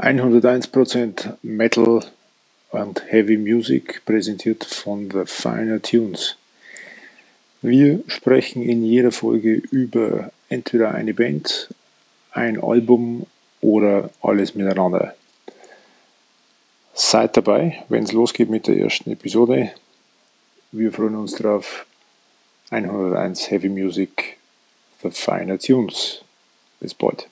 101% Metal und Heavy Music präsentiert von The Finer Tunes. Wir sprechen in jeder Folge über entweder eine Band, ein Album oder alles miteinander. Seid dabei, wenn es losgeht mit der ersten Episode. Wir freuen uns drauf. 101 Heavy Music, The Finer Tunes. Bis bald.